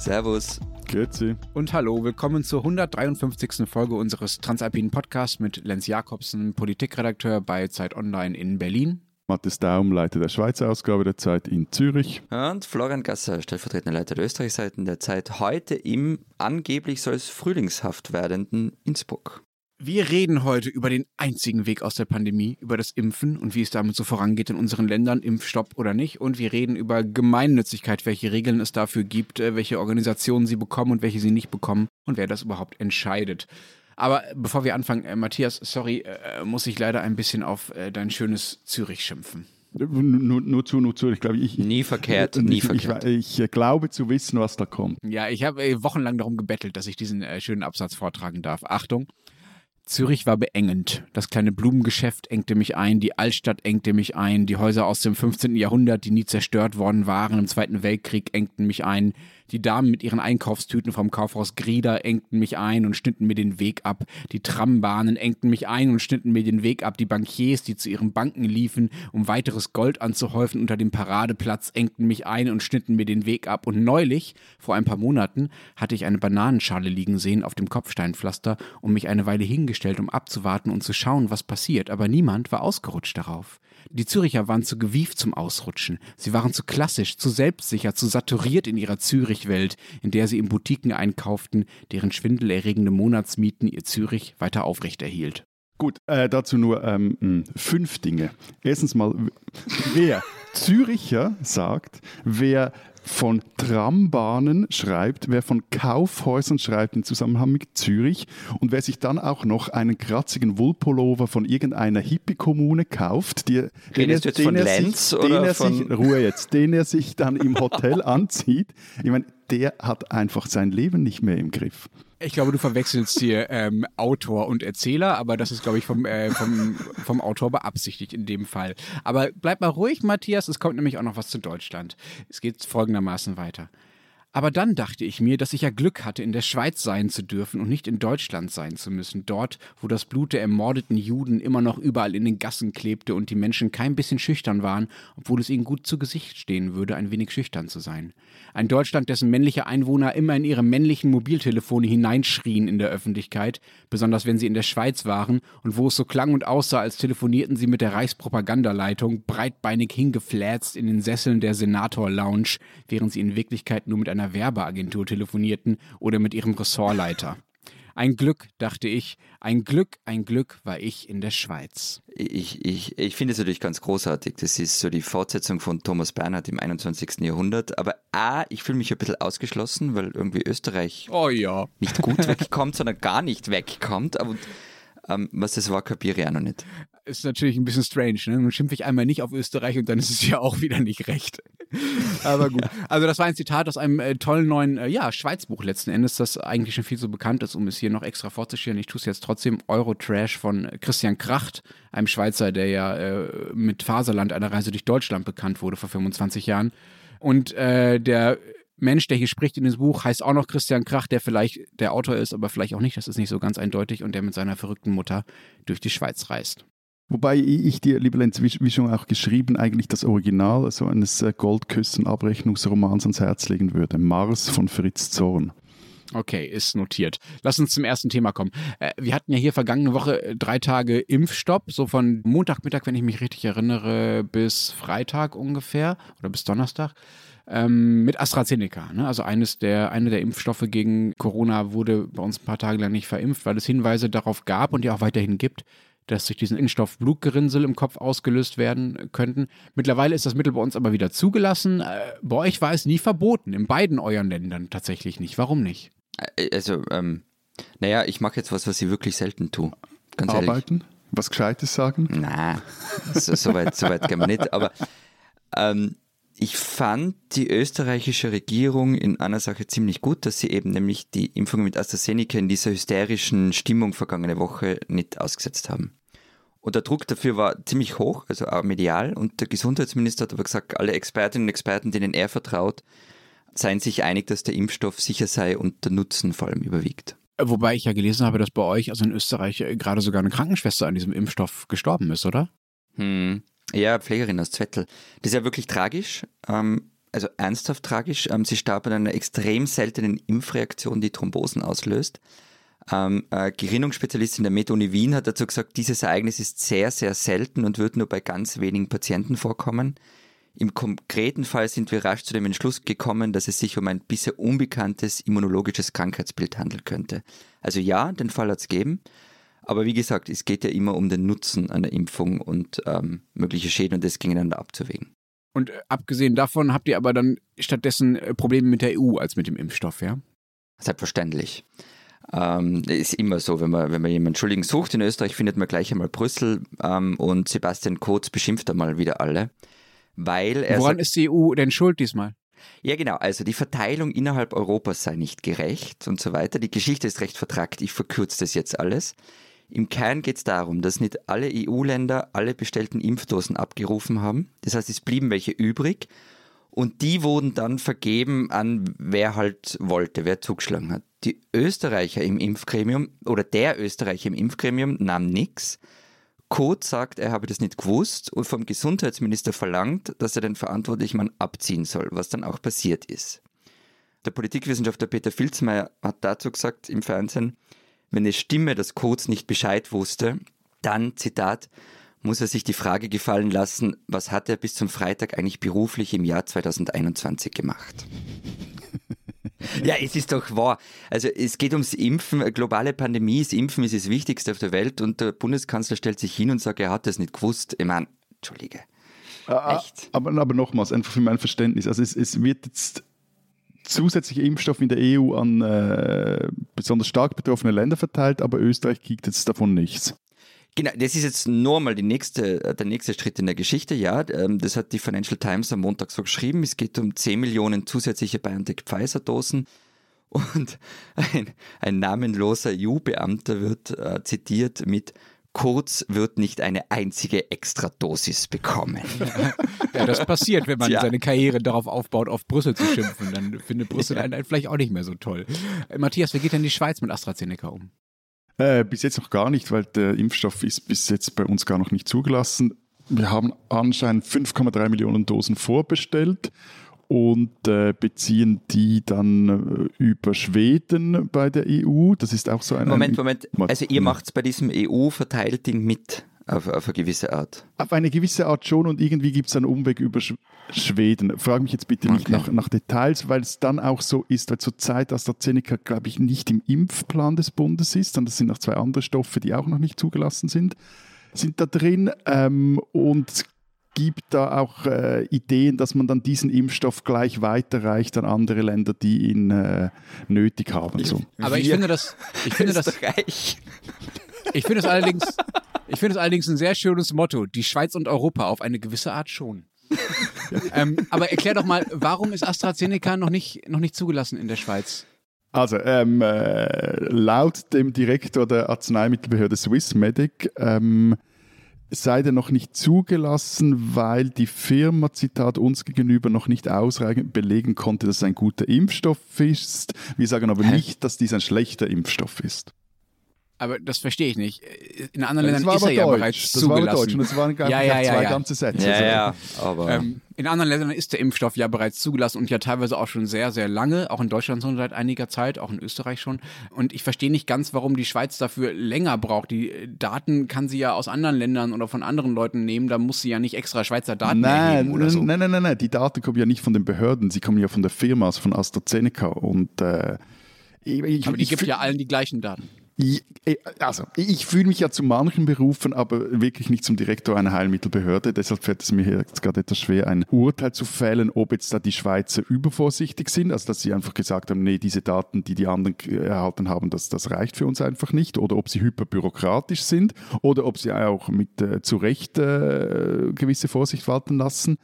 Servus. Grüezi. Und hallo, willkommen zur 153. Folge unseres Transalpinen Podcasts mit Lenz Jakobsen, Politikredakteur bei Zeit Online in Berlin. Matthias Daum, Leiter der Schweizer Ausgabe der Zeit in Zürich. Und Florian Gasser, stellvertretender Leiter der Österreichseiten der Zeit, heute im angeblich soll es frühlingshaft werdenden Innsbruck. Wir reden heute über den einzigen Weg aus der Pandemie, über das Impfen und wie es damit so vorangeht in unseren Ländern, Impfstopp oder nicht. Und wir reden über Gemeinnützigkeit, welche Regeln es dafür gibt, äh, welche Organisationen sie bekommen und welche sie nicht bekommen und wer das überhaupt entscheidet. Aber bevor wir anfangen, äh, Matthias, sorry, äh, muss ich leider ein bisschen auf äh, dein schönes Zürich schimpfen. Nur, nur zu, nur zu. Ich glaube, ich. Nie verkehrt, nie ich, verkehrt. Ich, ich, glaube zu wissen, was da kommt. Ja, ich habe äh, wochenlang darum gebettelt, dass ich diesen äh, schönen Absatz vortragen darf. Achtung. Zürich war beengend. Das kleine Blumengeschäft engte mich ein, die Altstadt engte mich ein, die Häuser aus dem 15. Jahrhundert, die nie zerstört worden waren im Zweiten Weltkrieg, engten mich ein, die Damen mit ihren Einkaufstüten vom Kaufhaus Grieder engten mich ein und schnitten mir den Weg ab. Die Trambahnen engten mich ein und schnitten mir den Weg ab. Die Bankiers, die zu ihren Banken liefen, um weiteres Gold anzuhäufen unter dem Paradeplatz, engten mich ein und schnitten mir den Weg ab. Und neulich, vor ein paar Monaten, hatte ich eine Bananenschale liegen sehen auf dem Kopfsteinpflaster und mich eine Weile hingestellt, um abzuwarten und zu schauen, was passiert. Aber niemand war ausgerutscht darauf. Die Züricher waren zu gewieft zum Ausrutschen. Sie waren zu klassisch, zu selbstsicher, zu saturiert in ihrer Zürich-Welt, in der sie in Boutiquen einkauften, deren schwindelerregende Monatsmieten ihr Zürich weiter aufrechterhielt. Gut, äh, dazu nur ähm, fünf Dinge. Erstens mal, wer Züricher sagt, wer von Trambahnen schreibt, wer von Kaufhäusern schreibt im Zusammenhang mit Zürich und wer sich dann auch noch einen kratzigen Wollpullover von irgendeiner Hippie-Kommune kauft, die, den, er, den, er sich, den er sich, Ruhe jetzt, den er sich dann im Hotel anzieht, ich meine, der hat einfach sein Leben nicht mehr im Griff. Ich glaube, du verwechselst hier ähm, Autor und Erzähler, aber das ist, glaube ich, vom, äh, vom, vom Autor beabsichtigt in dem Fall. Aber bleib mal ruhig, Matthias, es kommt nämlich auch noch was zu Deutschland. Es geht folgendermaßen weiter. Aber dann dachte ich mir, dass ich ja Glück hatte, in der Schweiz sein zu dürfen und nicht in Deutschland sein zu müssen, dort, wo das Blut der ermordeten Juden immer noch überall in den Gassen klebte und die Menschen kein bisschen schüchtern waren, obwohl es ihnen gut zu Gesicht stehen würde, ein wenig schüchtern zu sein. Ein Deutschland, dessen männliche Einwohner immer in ihre männlichen Mobiltelefone hineinschrien in der Öffentlichkeit, besonders wenn sie in der Schweiz waren und wo es so klang und aussah, als telefonierten sie mit der Reichspropagandaleitung, breitbeinig hingefläzt in den Sesseln der Senator-Lounge, während sie in Wirklichkeit nur mit einer Werbeagentur telefonierten oder mit ihrem Ressortleiter. Ein Glück, dachte ich, ein Glück, ein Glück war ich in der Schweiz. Ich, ich, ich finde es natürlich ganz großartig. Das ist so die Fortsetzung von Thomas Bernhard im 21. Jahrhundert. Aber A, ich fühle mich ein bisschen ausgeschlossen, weil irgendwie Österreich oh, ja. nicht gut wegkommt, sondern gar nicht wegkommt. Aber ähm, was das war, kapiere ich auch noch nicht. Ist natürlich ein bisschen strange. Ne? Nun schimpfe ich einmal nicht auf Österreich und dann ist es ja auch wieder nicht recht. Aber gut. Also das war ein Zitat aus einem äh, tollen neuen äh, ja, Schweizbuch letzten Endes, das eigentlich schon viel so bekannt ist, um es hier noch extra vorzustellen. Ich tue es jetzt trotzdem. Eurotrash von Christian Kracht, einem Schweizer, der ja äh, mit Faserland einer Reise durch Deutschland bekannt wurde vor 25 Jahren. Und äh, der Mensch, der hier spricht in dem Buch, heißt auch noch Christian Krach, der vielleicht der Autor ist, aber vielleicht auch nicht, das ist nicht so ganz eindeutig, und der mit seiner verrückten Mutter durch die Schweiz reist. Wobei ich dir, liebe Lenz, wie schon auch geschrieben, eigentlich das Original so eines äh, Goldküssen-Abrechnungsromans ans Herz legen würde. Mars von Fritz Zorn. Okay, ist notiert. Lass uns zum ersten Thema kommen. Äh, wir hatten ja hier vergangene Woche äh, drei Tage Impfstopp, so von Montagmittag, wenn ich mich richtig erinnere, bis Freitag ungefähr oder bis Donnerstag ähm, mit AstraZeneca. Ne? Also eines der, eine der Impfstoffe gegen Corona wurde bei uns ein paar Tage lang nicht verimpft, weil es Hinweise darauf gab und ja auch weiterhin gibt, dass durch diesen Impfstoff Blutgerinnsel im Kopf ausgelöst werden könnten. Mittlerweile ist das Mittel bei uns aber wieder zugelassen. Äh, bei euch war es nie verboten, in beiden euren Ländern tatsächlich nicht. Warum nicht? Äh, also, ähm, naja, ich mache jetzt was, was ich wirklich selten tue. Ganz Arbeiten? Ehrlich. Was Gescheites sagen? Na, so, so, weit, so weit gehen wir nicht. Aber ähm, ich fand die österreichische Regierung in einer Sache ziemlich gut, dass sie eben nämlich die Impfungen mit AstraZeneca in dieser hysterischen Stimmung vergangene Woche nicht ausgesetzt haben. Und der Druck dafür war ziemlich hoch, also auch medial. Und der Gesundheitsminister hat aber gesagt, alle Expertinnen und Experten, denen er vertraut, seien sich einig, dass der Impfstoff sicher sei und der Nutzen vor allem überwiegt. Wobei ich ja gelesen habe, dass bei euch, also in Österreich, äh, gerade sogar eine Krankenschwester an diesem Impfstoff gestorben ist, oder? Hm. Ja, Pflegerin aus Zwettel. Das ist ja wirklich tragisch. Ähm, also ernsthaft tragisch. Ähm, sie starb an einer extrem seltenen Impfreaktion, die Thrombosen auslöst. Ähm, äh, Gerinnungsspezialistin der MedUni Wien hat dazu gesagt, dieses Ereignis ist sehr, sehr selten und wird nur bei ganz wenigen Patienten vorkommen. Im konkreten Fall sind wir rasch zu dem Entschluss gekommen, dass es sich um ein bisher unbekanntes immunologisches Krankheitsbild handeln könnte. Also ja, den Fall hat es gegeben. Aber wie gesagt, es geht ja immer um den Nutzen einer Impfung und ähm, mögliche Schäden und das gegeneinander abzuwägen. Und äh, abgesehen davon habt ihr aber dann stattdessen äh, Probleme mit der EU als mit dem Impfstoff, ja? Selbstverständlich. Ähm, ist immer so, wenn man, wenn man jemanden Schuldigen sucht in Österreich, findet man gleich einmal Brüssel ähm, und Sebastian Kurz beschimpft einmal wieder alle. Weil er Woran sagt, ist die EU denn schuld diesmal? Ja, genau. Also die Verteilung innerhalb Europas sei nicht gerecht und so weiter. Die Geschichte ist recht vertrackt. Ich verkürze das jetzt alles. Im Kern geht es darum, dass nicht alle EU-Länder alle bestellten Impfdosen abgerufen haben. Das heißt, es blieben welche übrig und die wurden dann vergeben an wer halt wollte, wer zugeschlagen hat. Die Österreicher im Impfgremium oder der Österreicher im Impfgremium nahm nichts. Kurz sagt, er habe das nicht gewusst und vom Gesundheitsminister verlangt, dass er den verantwortlichen Mann abziehen soll, was dann auch passiert ist. Der Politikwissenschaftler Peter Filzmeier hat dazu gesagt im Fernsehen, wenn es stimme, dass Kurz nicht Bescheid wusste, dann, Zitat, muss er sich die Frage gefallen lassen, was hat er bis zum Freitag eigentlich beruflich im Jahr 2021 gemacht? Ja, es ist doch wahr. Also es geht ums Impfen. Eine globale Pandemie, das Impfen ist das Wichtigste auf der Welt und der Bundeskanzler stellt sich hin und sagt, er hat das nicht gewusst. Ich meine, Entschuldige. Echt? Aber, aber nochmals, einfach für mein Verständnis. Also es, es wird jetzt zusätzlicher Impfstoff in der EU an äh, besonders stark betroffene Länder verteilt, aber Österreich kriegt jetzt davon nichts. Genau, das ist jetzt nur mal nächste, der nächste Schritt in der Geschichte. Ja, ähm, das hat die Financial Times am Montag so geschrieben. Es geht um 10 Millionen zusätzliche BioNTech-Pfizer-Dosen. Und ein, ein namenloser EU-Beamter wird äh, zitiert mit Kurz wird nicht eine einzige Extradosis bekommen. Ja, das passiert, wenn man Ja. seine Karriere darauf aufbaut, auf Brüssel zu schimpfen. Dann findet Brüssel einen vielleicht auch nicht mehr so toll. Äh, Matthias, wie geht denn die Schweiz mit AstraZeneca um? Äh, bis jetzt noch gar nicht, weil der Impfstoff ist bis jetzt bei uns gar noch nicht zugelassen. Wir haben anscheinend 5,3 Millionen Dosen vorbestellt und äh, beziehen die dann äh, über Schweden bei der EU. Das ist auch so ein Moment, Moment. Also ihr macht bei diesem EU-Verteilding mit auf, auf eine gewisse Art. Auf eine gewisse Art schon und irgendwie gibt es einen Umweg über Sch Schweden. Frag mich jetzt bitte nicht Okay. nach, nach Details, weil es dann auch so ist, weil zurzeit AstraZeneca, glaube ich, nicht im Impfplan des Bundes ist, sondern das sind noch zwei andere Stoffe, die auch noch nicht zugelassen sind, sind da drin ähm, und es gibt da auch äh, Ideen, dass man dann diesen Impfstoff gleich weiterreicht an andere Länder, die ihn äh, nötig haben. So. Aber ich finde das, ich finde das, ich finde es allerdings, ich finde es allerdings ein sehr schönes Motto. Die Schweiz und Europa auf eine gewisse Art schon. ähm, aber erklär doch mal, warum ist AstraZeneca noch nicht, noch nicht zugelassen in der Schweiz? Also, ähm, äh, laut dem Direktor der Arzneimittelbehörde Swissmedic ähm, sei der noch nicht zugelassen, weil die Firma, Zitat, uns gegenüber noch nicht ausreichend belegen konnte, dass es ein guter Impfstoff ist. Wir sagen aber Hä? nicht, dass dies ein schlechter Impfstoff ist. Aber das verstehe ich nicht. In anderen Das Ländern war ist er ja Deutsch. bereits Das war aber Deutsch und zugelassen. das waren einfach Ja, ja, ja, zwei ja. ganze Sätze. Ja, Also, ja, aber Ähm, in anderen Ländern ist der Impfstoff ja bereits zugelassen und ja teilweise auch schon sehr, sehr lange, auch in Deutschland schon seit einiger Zeit, auch in Österreich schon. Und ich verstehe nicht ganz, warum die Schweiz dafür länger braucht. Die äh, Daten kann sie ja aus anderen Ländern oder von anderen Leuten nehmen, da muss sie ja nicht extra Schweizer Daten Nein, erheben oder so. nein, nein, nein, nein, die Daten kommen ja nicht von den Behörden, sie kommen ja von der Firma, also von AstraZeneca. Und äh, ich, ich, Aber die ich gibt ja allen die gleichen Daten. Eh, also, ich fühle mich ja zu manchen berufen, aber wirklich nicht zum Direktor einer Heilmittelbehörde. Deshalb fällt es mir jetzt gerade etwas schwer, ein Urteil zu fällen, ob jetzt da die Schweizer übervorsichtig sind, also dass sie einfach gesagt haben, nee, diese Daten, die die anderen erhalten haben, das, das reicht für uns einfach nicht, oder ob sie hyperbürokratisch sind, oder ob sie auch mit äh, zu Recht äh, gewisse Vorsicht walten lassen.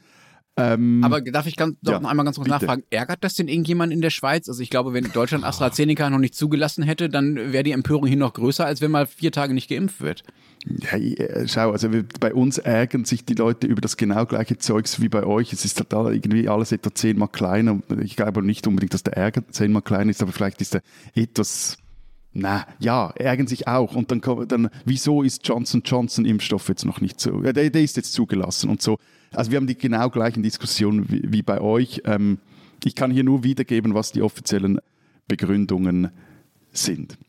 Ähm, Aber darf ich ganz, doch Ja, noch einmal ganz kurz bitte. nachfragen, ärgert das denn irgendjemand in der Schweiz? Also ich glaube, wenn Deutschland AstraZeneca noch nicht zugelassen hätte, dann wäre die Empörung hier noch größer, als wenn mal vier Tage nicht geimpft wird. Ja, äh, schau, also bei uns ärgern sich die Leute über das genau gleiche Zeugs wie bei euch. Es ist total irgendwie alles etwa zehnmal kleiner. Ich glaube nicht unbedingt, dass der Ärger zehnmal kleiner ist, aber vielleicht ist er etwas Na, ja, ärgern sich auch. Und dann, dann wieso ist Johnson Johnson Impfstoff jetzt noch nicht so? Der, der, ist jetzt zugelassen und so. Also wir haben die genau gleichen Diskussionen wie, wie bei euch. Ähm, ich kann hier nur wiedergeben, was die offiziellen Begründungen sind.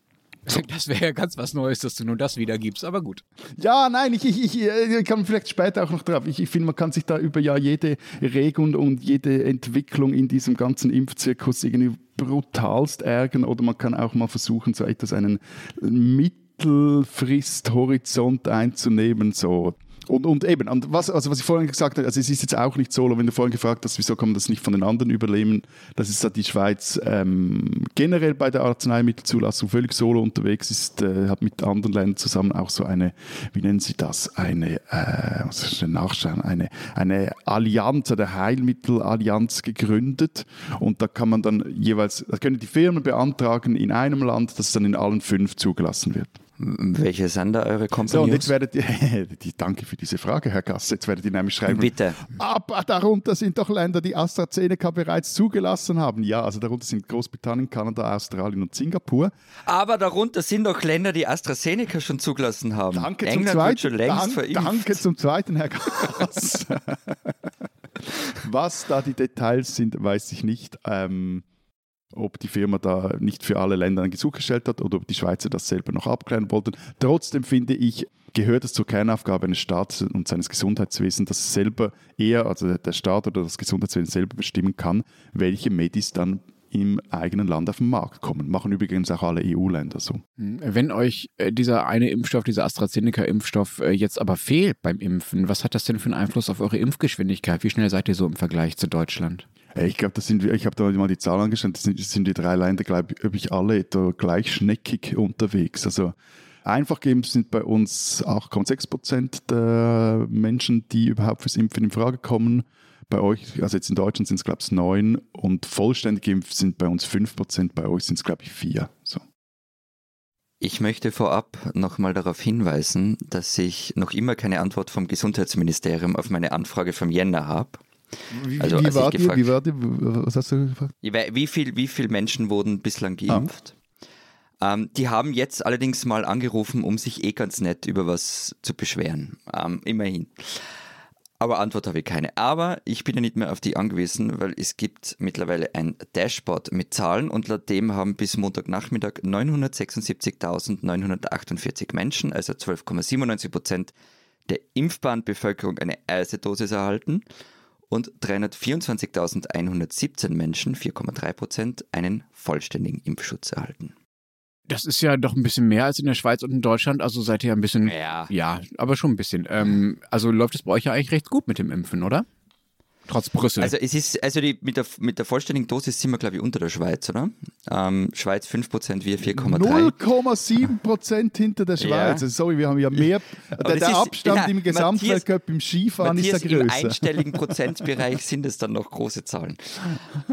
So. Das wäre ja ganz was Neues, dass du nur das wiedergibst, aber gut. Ja, nein, ich, ich, ich, ich kann vielleicht später auch noch drauf. Ich, ich finde, man kann sich da über ja jede Regung und jede Entwicklung in diesem ganzen Impfzirkus irgendwie brutalst ärgern oder man kann auch mal versuchen, so etwas einen Mittelfristhorizont einzunehmen, so und, und eben, und was, also was ich vorhin gesagt habe, also es ist jetzt auch nicht so, wenn du vorhin gefragt hast, wieso kann man das nicht von den anderen übernehmen, das ist, dass die Schweiz ähm, generell bei der Arzneimittelzulassung völlig solo unterwegs ist, äh, hat mit anderen Ländern zusammen auch so eine, wie nennen sie das, eine, äh, muss ich nachschauen, eine, eine Allianz, eine Heilmittelallianz gegründet und da kann man dann jeweils, da können die Firmen beantragen in einem Land, dass es dann in allen fünf zugelassen wird. Welche sind da eure Kompanions? So, und jetzt werdet ihr, danke für diese Frage, Herr Gass, jetzt werdet ihr nämlich schreiben. Bitte. Aber darunter sind doch Länder, die AstraZeneca bereits zugelassen haben. Ja, also darunter sind Großbritannien, Kanada, Australien und Singapur. Aber darunter sind doch Länder, die AstraZeneca schon zugelassen haben. Danke England zum zweiten. Schon längst dank, danke zum zweiten, Herr Gass. Was da die Details sind, weiß ich nicht. Ähm, ob die Firma da nicht für alle Länder einen Gesuch gestellt hat oder ob die Schweizer das selber noch abklären wollten. Trotzdem finde ich, gehört es zur Kernaufgabe eines Staates und seines Gesundheitswesens, dass selber eher, also der Staat oder das Gesundheitswesen selber bestimmen kann, welche Medis dann im eigenen Land auf den Markt kommen. Machen übrigens auch alle EU-Länder so. Hm, wenn euch äh, dieser eine Impfstoff, dieser AstraZeneca-Impfstoff äh, jetzt aber fehlt beim Impfen, was hat das denn für einen Einfluss auf eure Impfgeschwindigkeit? Wie schnell seid ihr so im Vergleich zu Deutschland? Ich glaube, das sind ich habe da mal die Zahl angeschaut, das sind, das sind die drei Länder, glaube ich, alle etwa gleich schneckig unterwegs. Also einfach geimpft sind bei uns 8,6 Prozent der Menschen, die überhaupt fürs Impfen in Frage kommen. Bei euch, also jetzt in Deutschland sind es, glaube ich, 9 und vollständig geimpft sind bei uns 5 Prozent, bei euch sind es, glaube ich, 4. So. Ich möchte vorab nochmal darauf hinweisen, dass ich noch immer keine Antwort vom Gesundheitsministerium auf meine Anfrage vom Jänner habe. Wie, also, wie, war die, gefragt, wie war die? Was hast du gefragt? Wie viele wie viel Menschen wurden bislang geimpft? Ah. Ähm, die haben jetzt allerdings mal angerufen, um sich eh ganz nett über was zu beschweren. Ähm, immerhin. Aber Antwort habe ich keine. Aber ich bin ja nicht mehr auf die angewiesen, weil es gibt mittlerweile ein Dashboard mit Zahlen und laut dem haben bis Montagnachmittag 976.948 Menschen, also 12,97 Prozent der impfbaren Bevölkerung eine erste Dosis erhalten und 324.117 Menschen, 4,3 Prozent, einen vollständigen Impfschutz erhalten. Das ist ja doch ein bisschen mehr als in der Schweiz und in Deutschland. Also seid ihr ein bisschen. Ja. Ja, aber schon ein bisschen. Ähm, also läuft es bei euch ja eigentlich recht gut mit dem Impfen, oder? Trotz Brüssel. Also es ist, also die, mit, der, mit der vollständigen Dosis sind wir, glaube ich, unter der Schweiz, oder? Ähm, Schweiz 5%, wir 4,3%. 0,7% hinter der Schweiz. Ja. Also sorry, wir haben ja mehr. der, der Abstand ja, im Gesamtweltcup im Skifahren Matthias, ist der größer. Im einstelligen Prozentbereich sind es dann noch große Zahlen.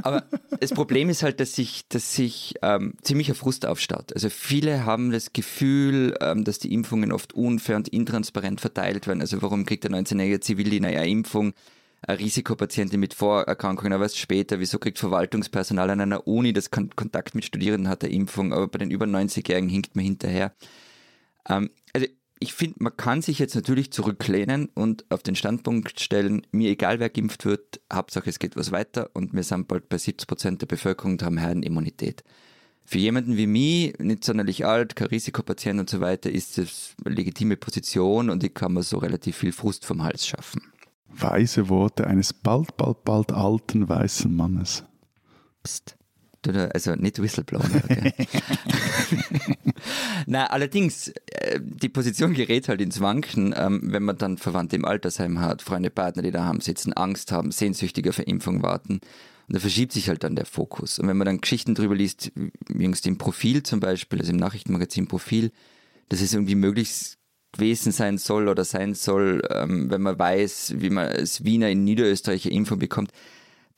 Aber das Problem ist halt, dass sich, dass sich ähm, ziemlicher Frust aufstaut. Also viele haben das Gefühl, ähm, dass die Impfungen oft unfair und intransparent verteilt werden. Also warum kriegt der 19-jährige Zivildiener ja Impfung? Risikopatienten mit Vorerkrankungen, aber erst später, wieso kriegt Verwaltungspersonal an einer Uni, das Kontakt mit Studierenden hat, der Impfung, aber bei den über 90-Jährigen hinkt man hinterher. Ähm, also ich finde, man kann sich jetzt natürlich zurücklehnen und auf den Standpunkt stellen, mir egal wer geimpft wird, Hauptsache es geht was weiter und wir sind bald bei 70 Prozent der Bevölkerung und haben Herdenimmunität. Für jemanden wie mich, nicht sonderlich alt, kein Risikopatient und so weiter, ist das eine legitime Position und ich kann mir so relativ viel Frust vom Hals schaffen. Weise Worte eines bald, bald, bald alten weißen Mannes. Psst. Also nicht Whistleblower. Okay. Na, allerdings, äh, die Position gerät halt ins Wanken, ähm, wenn man dann Verwandte im Altersheim hat, Freunde, Partner, die daheim sitzen, Angst haben, sehnsüchtiger Verimpfung warten. Und da verschiebt sich halt dann der Fokus. Und wenn man dann Geschichten drüber liest, jüngst im Profil zum Beispiel, also im Nachrichtenmagazin Profil, dass es irgendwie möglichst gewesen sein soll oder sein soll, ähm, wenn man weiß, wie man als Wiener in Niederösterreich Info bekommt,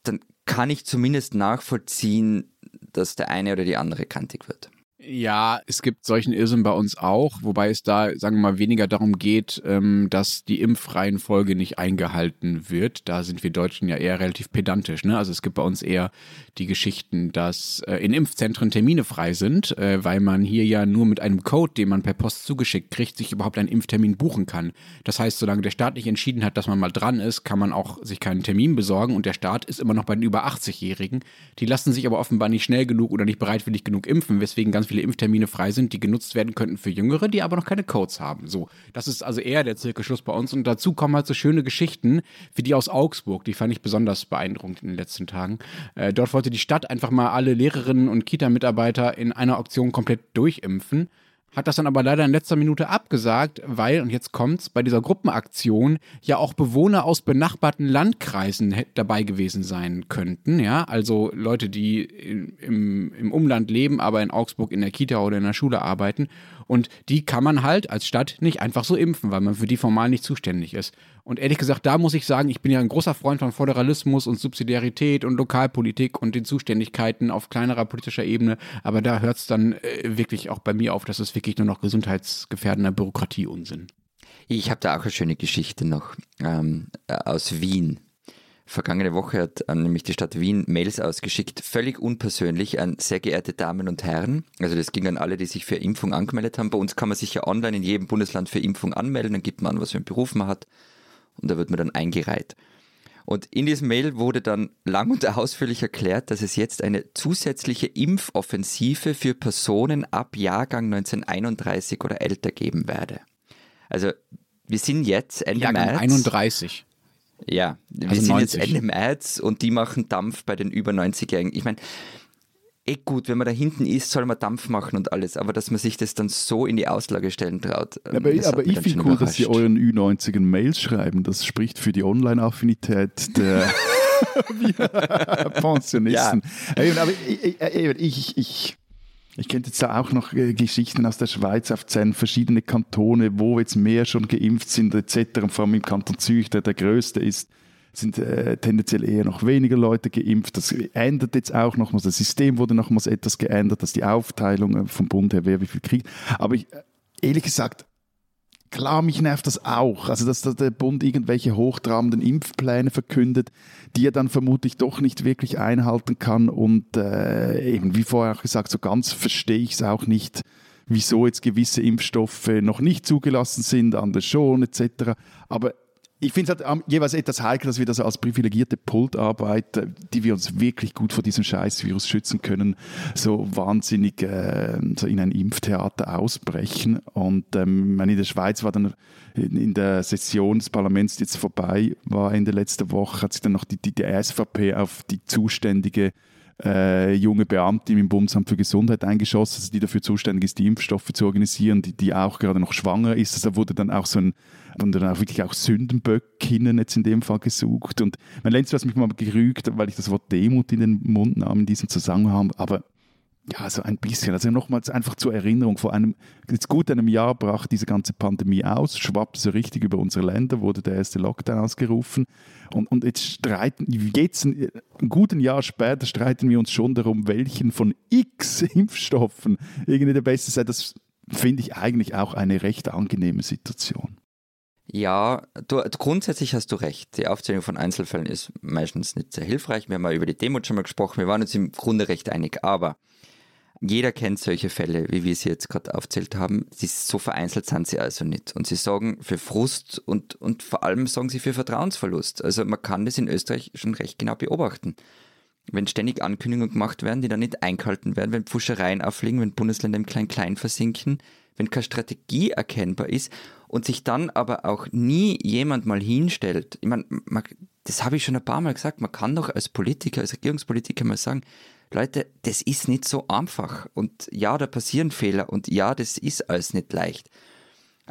dann kann ich zumindest nachvollziehen, dass der eine oder die andere kantig wird. Ja, es gibt solchen Irrsinn bei uns auch, wobei es da, sagen wir mal, weniger darum geht, ähm, dass die Impfreihenfolge nicht eingehalten wird. Da sind wir Deutschen ja eher relativ pedantisch. Ne? Also es gibt bei uns eher die Geschichten, dass äh, in Impfzentren Termine frei sind, äh, weil man hier ja nur mit einem Code, den man per Post zugeschickt kriegt, sich überhaupt einen Impftermin buchen kann. Das heißt, solange der Staat nicht entschieden hat, dass man mal dran ist, kann man auch sich keinen Termin besorgen und der Staat ist immer noch bei den über 80-Jährigen. Die lassen sich aber offenbar nicht schnell genug oder nicht bereitwillig genug impfen, weswegen ganz viele Impftermine frei sind, die genutzt werden könnten für Jüngere, die aber noch keine Codes haben. So, das ist also eher der Zirkelschluss bei uns. Und dazu kommen halt so schöne Geschichten wie die aus Augsburg. Die fand ich besonders beeindruckend in den letzten Tagen. Äh, dort wollte die Stadt einfach mal alle Lehrerinnen und Kita-Mitarbeiter in einer Auktion komplett durchimpfen hat das dann aber leider in letzter Minute abgesagt, weil, und jetzt kommt's, bei dieser Gruppenaktion ja auch Bewohner aus benachbarten Landkreisen dabei gewesen sein könnten, ja, also Leute, die im, im Umland leben, aber in Augsburg in der Kita oder in der Schule arbeiten und die kann man halt als Stadt nicht einfach so impfen, weil man für die formal nicht zuständig ist. Und ehrlich gesagt, da muss ich sagen, ich bin ja ein großer Freund von Föderalismus und Subsidiarität und Lokalpolitik und den Zuständigkeiten auf kleinerer politischer Ebene. Aber da hört es dann äh, wirklich auch bei mir auf, dass es wirklich nur noch gesundheitsgefährdender Bürokratieunsinn. Ich habe da auch eine schöne Geschichte noch ähm, aus Wien. Vergangene Woche hat äh, nämlich die Stadt Wien Mails ausgeschickt, völlig unpersönlich an sehr geehrte Damen und Herren. Also das ging an alle, die sich für Impfung angemeldet haben. Bei uns kann man sich ja online in jedem Bundesland für Impfung anmelden, dann gibt man an, was für einen Beruf man hat und da wird man dann eingereiht. Und in diesem Mail wurde dann lang und ausführlich erklärt, dass es jetzt eine zusätzliche Impfoffensive für Personen ab Jahrgang 1931 oder älter geben werde. Also wir sind jetzt Ende Jahrgang März. 31. Ja, wir also sind 90. jetzt Ende März und die machen Dampf bei den über 90-Jährigen. Ich meine, eh gut, wenn man da hinten ist, soll man Dampf machen und alles, aber dass man sich das dann so in die Auslage stellen traut. Aber, aber ich finde cool, dass Sie euren Ü90ern Mails schreiben. Das spricht für die Online-Affinität der Pensionisten. Ja. Aber ich, ich, ich ich kenne jetzt auch noch äh, Geschichten aus der Schweiz auf zehn verschiedene Kantone, wo jetzt mehr schon geimpft sind etc. Und vor allem im Kanton Zürich, der der größte ist, sind äh, tendenziell eher noch weniger Leute geimpft. Das ändert jetzt auch nochmals. Das System wurde nochmals etwas geändert, dass die Aufteilung äh, vom Bund her, wer wie viel kriegt. Aber ich, äh, ehrlich gesagt, Klar, mich nervt das auch. Also, dass der Bund irgendwelche hochtrabenden Impfpläne verkündet, die er dann vermutlich doch nicht wirklich einhalten kann. Und äh, eben, wie vorher auch gesagt, so ganz verstehe ich es auch nicht, wieso jetzt gewisse Impfstoffe noch nicht zugelassen sind, andere schon, etc. Aber ich finde es halt jeweils etwas heikel, dass wir das als privilegierte Pultarbeit, die wir uns wirklich gut vor diesem Scheißvirus schützen können, so wahnsinnig äh, so in ein Impftheater ausbrechen. Und ähm, in der Schweiz war dann in der Session des Parlaments, die jetzt vorbei war Ende letzter Woche, hat sich dann noch die, die, die SVP auf die zuständige äh, junge Beamtin im Bundesamt für Gesundheit eingeschossen, also die dafür zuständig ist, die Impfstoffe zu organisieren, die, die auch gerade noch schwanger ist. Also da wurde dann auch so ein und dann auch wirklich auch Sündenböckinnen jetzt in dem Fall gesucht. Und mein letztes, was mich mal gerügt, weil ich das Wort Demut in den Mund nahm in diesem Zusammenhang, aber ja, so ein bisschen. Also nochmals einfach zur Erinnerung, vor einem, jetzt gut einem Jahr brach diese ganze Pandemie aus, schwappte so richtig über unsere Länder, wurde der erste Lockdown ausgerufen. Und, und jetzt streiten, jetzt ein, ein guten Jahr später streiten wir uns schon darum, welchen von x Impfstoffen irgendwie der beste sei. Das finde ich eigentlich auch eine recht angenehme Situation. Ja, du, grundsätzlich hast du recht. Die Aufzählung von Einzelfällen ist meistens nicht sehr hilfreich. Wir haben ja über die Demo schon mal gesprochen. Wir waren uns im Grunde recht einig. Aber jeder kennt solche Fälle, wie wir sie jetzt gerade aufzählt haben. Sie, so vereinzelt sind sie also nicht. Und sie sorgen für Frust und, und vor allem sorgen sie für Vertrauensverlust. Also man kann das in Österreich schon recht genau beobachten. Wenn ständig Ankündigungen gemacht werden, die dann nicht eingehalten werden, wenn Pfuschereien auffliegen, wenn Bundesländer im Klein-Klein versinken, wenn keine Strategie erkennbar ist und sich dann aber auch nie jemand mal hinstellt. Ich meine, das habe ich schon ein paar Mal gesagt, man kann doch als Politiker, als Regierungspolitiker mal sagen, Leute, das ist nicht so einfach und ja, da passieren Fehler und ja, das ist alles nicht leicht.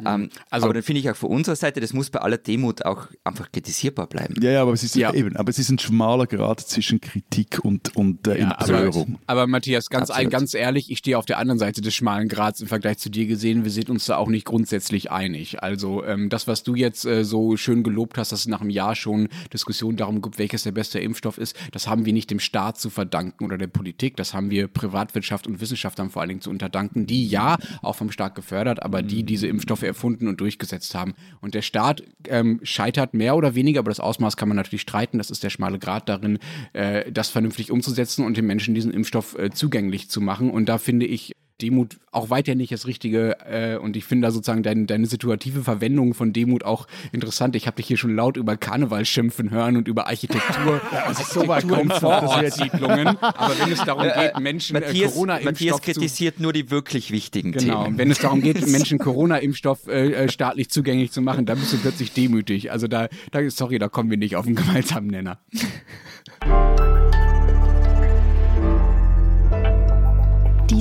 Ähm, Also- aber dann finde ich auch von unserer Seite, das muss bei aller Demut auch einfach kritisierbar bleiben. Ja, ja, aber es ist Ja. eben, aber es ist ein schmaler Grad zwischen Kritik und, und äh, Ja, aber, Empörung. aber Matthias, ganz, Absolut. ganz ehrlich, ich stehe auf der anderen Seite des schmalen Grads im Vergleich zu dir gesehen. Wir sind uns da auch nicht grundsätzlich einig. Also ähm, das, was du jetzt äh, so schön gelobt hast, dass es nach einem Jahr schon Diskussionen darum gibt, welches der beste Impfstoff ist, das haben wir nicht dem Staat zu verdanken oder der Politik. Das haben wir Privatwirtschaft und Wissenschaftlern vor allen Dingen zu unterdanken, die ja auch vom Staat gefördert, aber die diese Impfstoffe erfunden und durchgesetzt haben. Und der Staat ähm, scheitert mehr oder weniger, aber das Ausmaß kann man natürlich streiten. Das ist der schmale Grad darin, äh, das vernünftig umzusetzen und den Menschen diesen Impfstoff äh, zugänglich zu machen. Und da finde ich Demut auch weiter nicht das Richtige. Äh, und ich finde da sozusagen dein, deine situative Verwendung von Demut auch interessant. Ich habe dich hier schon laut über Karneval schimpfen hören und über Architektur, Architektur in Vorortsiedlungen. Aber wenn es darum geht, Menschen äh, Matthias, Matthias Corona-Impfstoff zu kritisiert nur die wirklich wichtigen Genau, Themen. wenn es darum geht, Menschen Corona-Impfstoff äh, äh, staatlich zugänglich zu machen, dann bist du plötzlich demütig. Also da, da sorry, da kommen wir nicht auf einen gemeinsamen Nenner.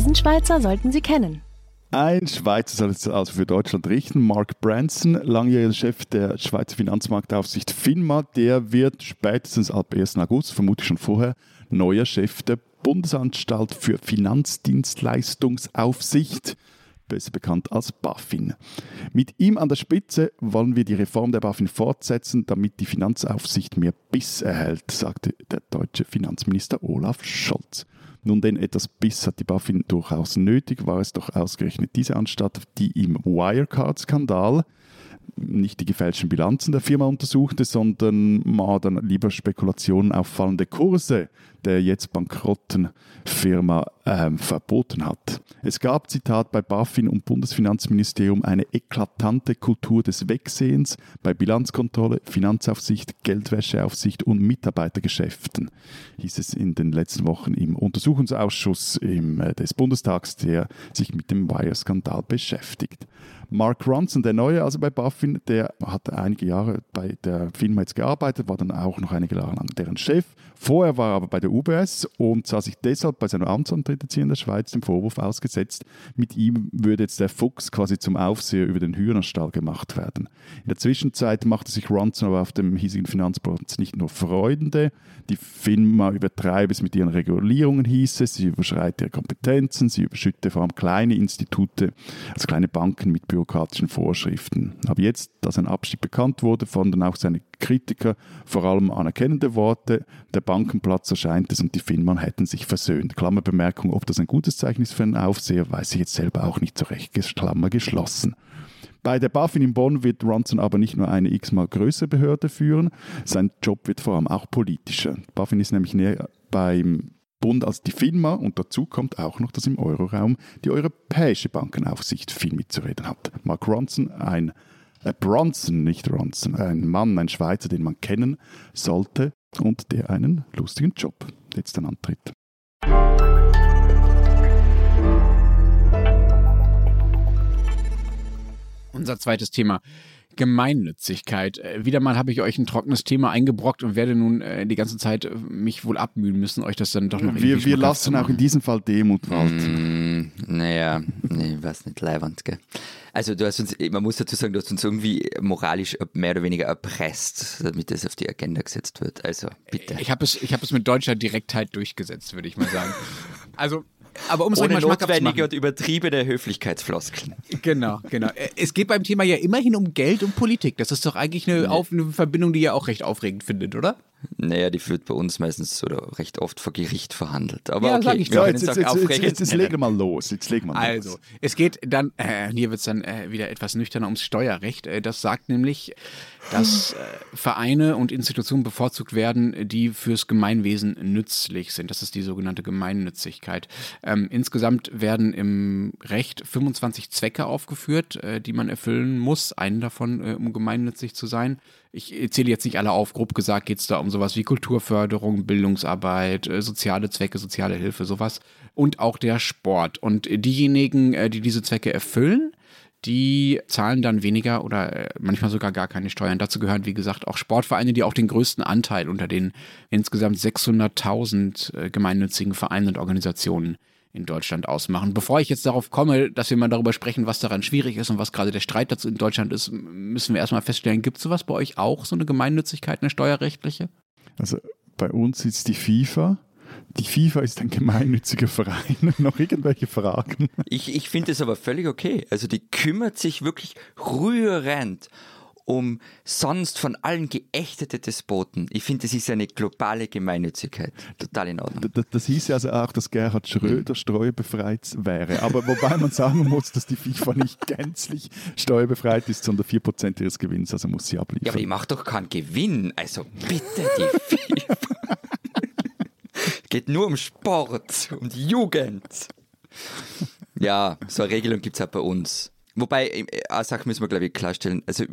Diesen Schweizer sollten Sie kennen. Ein Schweizer soll es also für Deutschland richten. Mark Branson, langjähriger Chef der Schweizer Finanzmarktaufsicht FINMA, der wird spätestens ab 1. August, vermutlich schon vorher, neuer Chef der Bundesanstalt für Finanzdienstleistungsaufsicht, besser bekannt als BaFin. Mit ihm an der Spitze wollen wir die Reform der BaFin fortsetzen, damit die Finanzaufsicht mehr Biss erhält, sagte der deutsche Finanzminister Olaf Scholz. Nun denn etwas Biss hat die BaFin durchaus nötig, war es doch ausgerechnet diese Anstalt, die im Wirecard-Skandal nicht die gefälschten Bilanzen der Firma untersuchte, sondern mal dann lieber Spekulationen auf fallende Kurse der jetzt bankrotten Firma ähm, verboten hat. Es gab, Zitat, bei BaFin und Bundesfinanzministerium eine eklatante Kultur des Wegsehens bei Bilanzkontrolle, Finanzaufsicht, Geldwäscheaufsicht und Mitarbeitergeschäften, hieß es in den letzten Wochen im Untersuchungsausschuss im, äh, des Bundestags, der sich mit dem Wire-Skandal beschäftigt. Mark Ronson, der Neue, also bei BaFin, der hat einige Jahre bei der Firma jetzt gearbeitet, war dann auch noch einige Jahre lang deren Chef. Vorher war er aber bei der UBS und sah sich deshalb bei seinem Amtsantritt jetzt hier in der Schweiz dem Vorwurf ausgesetzt, mit ihm würde jetzt der Fuchs quasi zum Aufseher über den Hühnerstall gemacht werden. In der Zwischenzeit machte sich Ronson aber auf dem hiesigen Finanzplatz nicht nur Freunde, die Firma übertreibe es mit ihren Regulierungen, hieß es, sie überschreite ihre Kompetenzen, sie überschütte vor allem kleine Institute, also kleine Banken mit bürokratischen Vorschriften. Aber jetzt, da sein Abschied bekannt wurde, fanden auch seine Kritiker vor allem anerkennende Worte. Der Bankenplatz erscheint es und die Firmen hätten sich versöhnt. Klammerbemerkung, ob das ein gutes Zeichen ist für einen Aufseher, weiß ich jetzt selber auch nicht so recht. Klammer geschlossen. Bei der BaFin in Bonn wird Ronson aber nicht nur eine x-mal größere Behörde führen, sein Job wird vor allem auch politischer. BaFin ist nämlich näher beim Bund als die FINMA und dazu kommt auch noch, dass im Euroraum die Europäische Bankenaufsicht viel mitzureden hat. Mark Ronson, ein äh, Bronson, nicht Ronson, ein Mann, ein Schweizer, den man kennen sollte und der einen lustigen Job jetzt dann antritt. Unser zweites Thema. Gemeinnützigkeit. Äh, Wieder mal habe ich euch ein trockenes Thema eingebrockt und werde nun äh, die ganze Zeit äh, mich wohl abmühen müssen, euch das dann doch noch Wir, irgendwie wir lassen auch in diesem Fall Demut walten. Mm, naja, nee, weiß nicht, leiwand, gell. Also du hast uns, man muss dazu sagen, du hast uns irgendwie moralisch mehr oder weniger erpresst, damit das auf die Agenda gesetzt wird. Also bitte. Ich habe es, ich habe es mit deutscher Direktheit durchgesetzt, würde ich mal sagen. Also, aber um es Ohne notwendige und übertriebene Höflichkeitsfloskeln. Genau, genau. Es geht beim Thema ja immerhin um Geld und Politik. Das ist doch eigentlich eine, auf, eine Verbindung, die ihr auch recht aufregend findet, oder? Naja, die wird bei uns meistens oder recht oft vor Gericht verhandelt. Aber Ja, okay, sag ich. Ja, jetzt, es jetzt, jetzt, jetzt, jetzt, legen wir mal los. Jetzt legen wir mal Also, los. es geht dann, äh, hier wird es dann äh, wieder etwas nüchterner ums Steuerrecht. Äh, das sagt nämlich, dass äh, Vereine und Institutionen bevorzugt werden, die fürs Gemeinwesen nützlich sind. Das ist die sogenannte Gemeinnützigkeit. Ähm, insgesamt werden im Recht 25 Zwecke aufgeführt, äh, die man erfüllen muss. Einen davon, äh, um gemeinnützig zu sein. Ich zähle jetzt nicht alle auf. Grob gesagt geht es da um sowas wie Kulturförderung, Bildungsarbeit, äh, soziale Zwecke, soziale Hilfe, sowas. Und auch der Sport. Und diejenigen, äh, die diese Zwecke erfüllen, die zahlen dann weniger oder äh, manchmal sogar gar keine Steuern. Dazu gehören, wie gesagt, auch Sportvereine, die auch den größten Anteil unter den insgesamt 600.000 äh, gemeinnützigen Vereinen und Organisationen in Deutschland ausmachen. Bevor ich jetzt darauf komme, dass wir mal darüber sprechen, was daran schwierig ist und was gerade der Streit dazu in Deutschland ist, müssen wir erstmal feststellen, gibt es sowas bei euch auch, so eine Gemeinnützigkeit, eine steuerrechtliche? Also bei uns ist die FIFA. Die FIFA ist ein gemeinnütziger Verein. Noch irgendwelche Fragen? Ich, ich finde es aber völlig okay. Also die kümmert sich wirklich rührend um sonst von allen geächtete Despoten. Ich finde, das ist eine globale Gemeinnützigkeit. Total in Ordnung. Das, das hieß ja also auch, dass Gerhard Schröder steuerbefreit wäre. Aber wobei man sagen muss, dass die FIFA nicht gänzlich steuerbefreit ist, sondern 4% ihres Gewinns, also muss sie abliefern. Ja, aber die macht doch keinen Gewinn. Also bitte die FIFA. Geht nur um Sport, um die Jugend. Ja, so eine Regelung gibt es auch bei uns. Wobei, äh, eine Sache müssen wir, glaube ich, klarstellen. Also,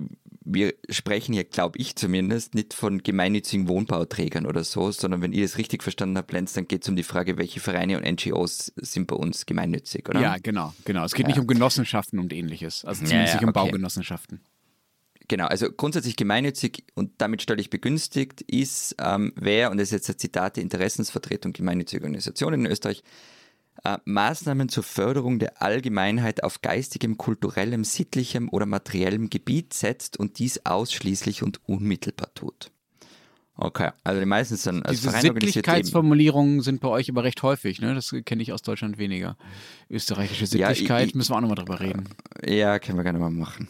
wir sprechen hier, glaube ich zumindest, nicht von gemeinnützigen Wohnbauträgern oder so, sondern wenn ihr das richtig verstanden habt, Lenz, dann geht es um die Frage, welche Vereine und NGOs sind bei uns gemeinnützig, oder? Ja, genau, genau. Es geht ja. nicht um Genossenschaften und ähnliches. Also zumindest ja, ja, nicht um okay. Baugenossenschaften. Genau, also grundsätzlich gemeinnützig und damit steuerlich begünstigt ist, ähm, wer, und das ist jetzt ein Zitat der Interessensvertretung gemeinnütziger Organisationen in Österreich, äh, Maßnahmen zur Förderung der Allgemeinheit auf geistigem, kulturellem, sittlichem oder materiellem Gebiet setzt und dies ausschließlich und unmittelbar tut. Okay, also die meisten sind als Diese Verein Sittlichkeitsformulierungen sind bei euch aber recht häufig, ne? Das kenne ich aus Deutschland weniger. Österreichische Sittlichkeit, ja, ich, müssen wir auch nochmal drüber reden. Ja, können wir gerne mal machen.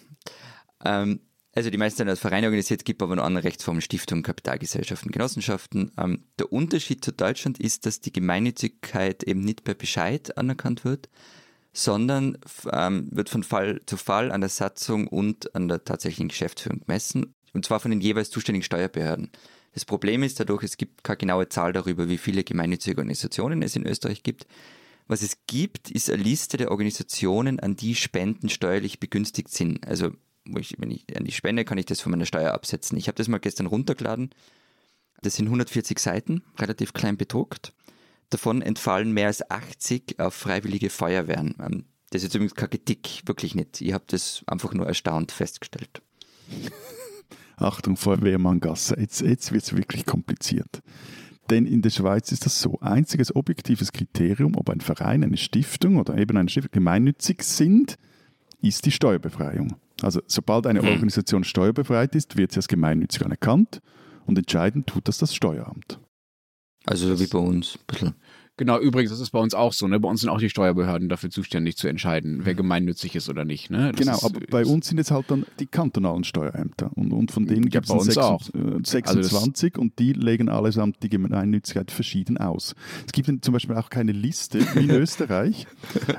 Ähm, also die meisten sind als Vereine organisiert, gibt aber noch andere Rechtsformen, Stiftungen, Kapitalgesellschaften, Genossenschaften. Ähm, der Unterschied zu Deutschland ist, dass die Gemeinnützigkeit eben nicht per Bescheid anerkannt wird, sondern ähm, wird von Fall zu Fall an der Satzung und an der tatsächlichen Geschäftsführung gemessen, und zwar von den jeweils zuständigen Steuerbehörden. Das Problem ist dadurch, es gibt keine genaue Zahl darüber, wie viele gemeinnützige Organisationen es in Österreich gibt. Was es gibt, ist eine Liste der Organisationen, an die Spenden steuerlich begünstigt sind. Also wo ich, wenn ich an die spende, kann ich das von meiner Steuer absetzen. Ich habe das mal gestern runtergeladen. Das sind 140 Seiten, relativ klein bedruckt. Davon entfallen mehr als 80 auf freiwillige Feuerwehren. Ähm, das ist übrigens kein Gedick, wirklich nicht. Ich habe das einfach nur erstaunt festgestellt. Achtung, Feuerwehrmann-Gasse, jetzt, jetzt wird es wirklich kompliziert. Denn in der Schweiz ist das so. Einziges objektives Kriterium, ob ein Verein, eine Stiftung oder eben eine Stiftung gemeinnützig sind, ist die Steuerbefreiung. Also sobald eine hm. Organisation steuerbefreit ist, wird sie als gemeinnützig anerkannt und entscheiden tut das das Steueramt. Also so wie bei uns ein bisschen. Genau, übrigens, das ist bei uns auch so. Ne? Bei uns sind auch die Steuerbehörden dafür zuständig zu entscheiden, wer gemeinnützig ist oder nicht. Ne? genau, ist, aber bei uns sind jetzt halt dann die kantonalen Steuerämter und, und von denen gibt es 26 also und die legen allesamt die Gemeinnützigkeit verschieden aus. Es gibt zum Beispiel auch keine Liste wie in Österreich,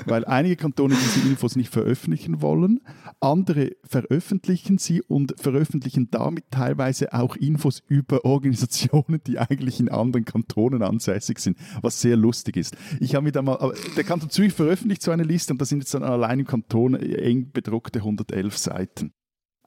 weil einige Kantone diese Infos nicht veröffentlichen wollen, andere veröffentlichen sie und veröffentlichen damit teilweise auch Infos über Organisationen, die eigentlich in anderen Kantonen ansässig sind, was sehr lustig ist. Ich habe mir da mal, der Kanton Zürich veröffentlicht so eine Liste und da sind jetzt dann allein im Kanton eng bedruckte 111 Seiten.